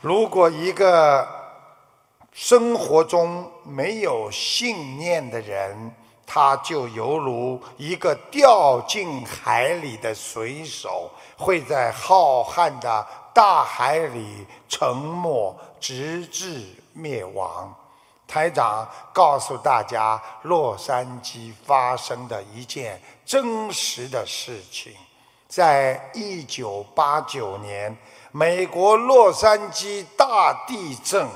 如果一个生活中没有信念的人，他就犹如一个掉进海里的水手，会在浩瀚的大海里沉没，直至灭亡。台长告诉大家，洛杉矶发生的一件真实的事情，在一九八九年，美国洛杉矶大地震，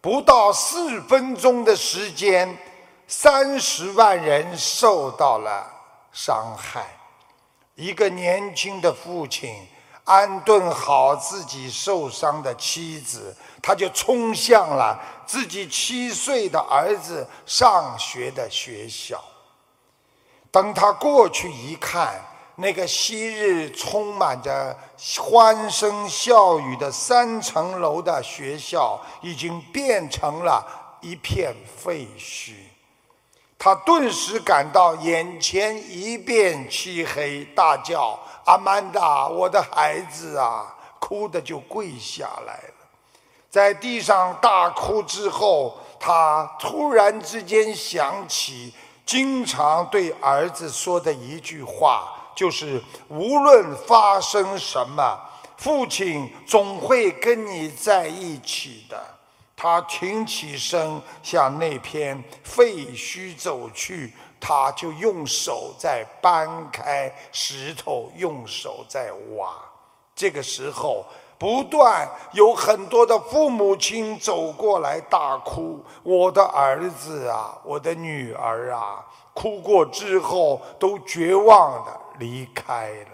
不到四分钟的时间，三十万人受到了伤害。一个年轻的父亲安顿好自己受伤的妻子。他就冲向了自己七岁的儿子上学的学校。等他过去一看，那个昔日充满着欢声笑语的三层楼的学校，已经变成了一片废墟。他顿时感到眼前一片漆黑，大叫：“阿曼达，我的孩子啊！”哭的就跪下来了。在地上大哭之后，他突然之间想起经常对儿子说的一句话，就是无论发生什么，父亲总会跟你在一起的。他挺起身向那片废墟走去，他就用手在搬开石头，用手在挖。这个时候。不断有很多的父母亲走过来大哭，我的儿子啊，我的女儿啊，哭过之后都绝望的离开了。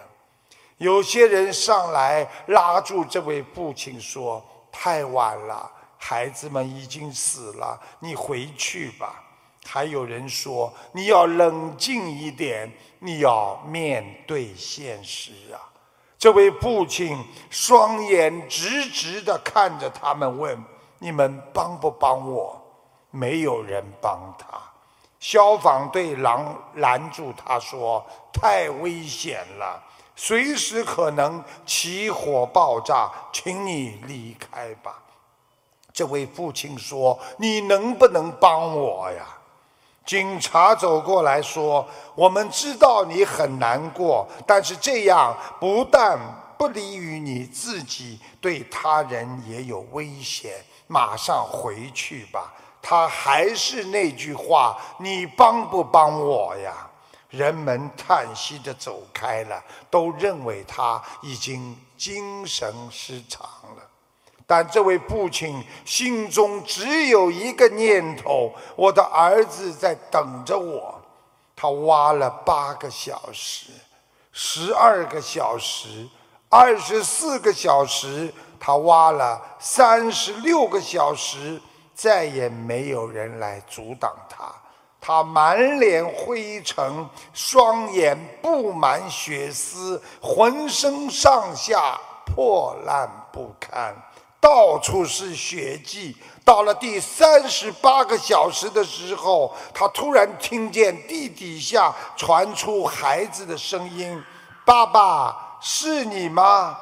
有些人上来拉住这位父亲说：“太晚了，孩子们已经死了，你回去吧。”还有人说：“你要冷静一点，你要面对现实啊。”这位父亲双眼直直地看着他们，问：“你们帮不帮我？”没有人帮他。消防队拦拦住他说：“太危险了，随时可能起火爆炸，请你离开吧。”这位父亲说：“你能不能帮我呀？”警察走过来说：“我们知道你很难过，但是这样不但不利于你自己，对他人也有危险。马上回去吧。”他还是那句话：“你帮不帮我呀？”人们叹息着走开了，都认为他已经精神失常了。但这位父亲心中只有一个念头：我的儿子在等着我。他挖了八个小时，十二个小时，二十四个小时，他挖了三十六个小时，再也没有人来阻挡他。他满脸灰尘，双眼布满血丝，浑身上下破烂不堪。到处是血迹。到了第三十八个小时的时候，他突然听见地底下传出孩子的声音：“爸爸，是你吗？”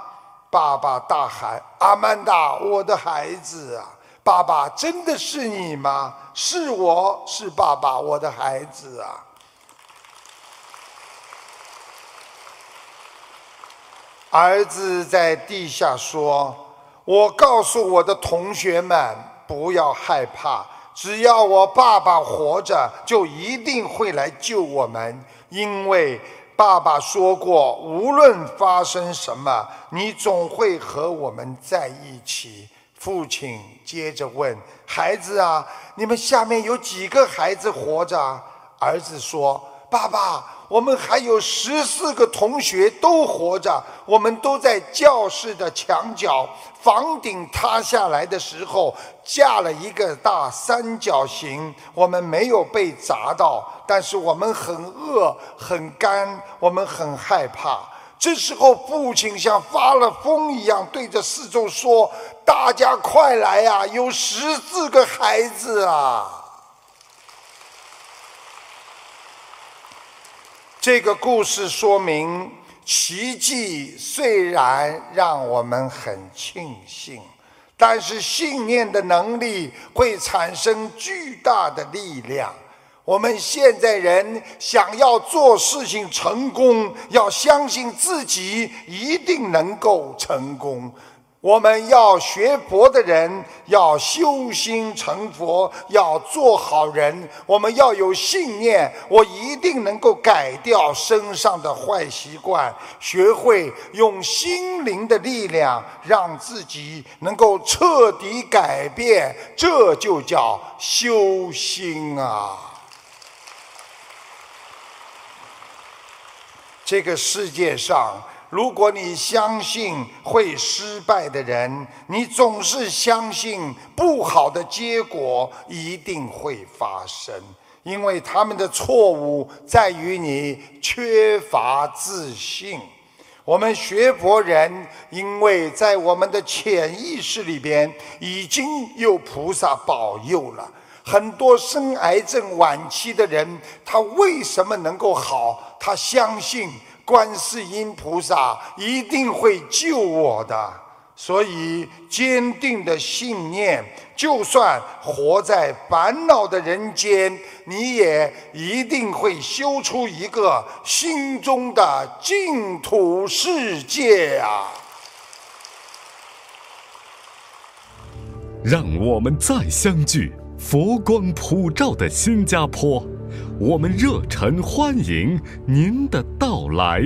爸爸大喊：“阿曼达，我的孩子啊！爸爸，真的是你吗？是我是爸爸，我的孩子啊！”儿子在地下说。我告诉我的同学们，不要害怕，只要我爸爸活着，就一定会来救我们。因为爸爸说过，无论发生什么，你总会和我们在一起。父亲接着问孩子啊，你们下面有几个孩子活着？儿子说：“爸爸。”我们还有十四个同学都活着，我们都在教室的墙角。房顶塌下来的时候，架了一个大三角形，我们没有被砸到，但是我们很饿、很干，我们很害怕。这时候，父亲像发了疯一样对着四周说：“大家快来呀，有十四个孩子啊！”这个故事说明，奇迹虽然让我们很庆幸，但是信念的能力会产生巨大的力量。我们现在人想要做事情成功，要相信自己一定能够成功。我们要学佛的人要修心成佛，要做好人。我们要有信念，我一定能够改掉身上的坏习惯，学会用心灵的力量让自己能够彻底改变。这就叫修心啊！这个世界上。如果你相信会失败的人，你总是相信不好的结果一定会发生，因为他们的错误在于你缺乏自信。我们学佛人，因为在我们的潜意识里边已经有菩萨保佑了，很多生癌症晚期的人，他为什么能够好？他相信。观世音菩萨一定会救我的，所以坚定的信念，就算活在烦恼的人间，你也一定会修出一个心中的净土世界啊！让我们再相聚，佛光普照的新加坡。我们热忱欢迎您的到来。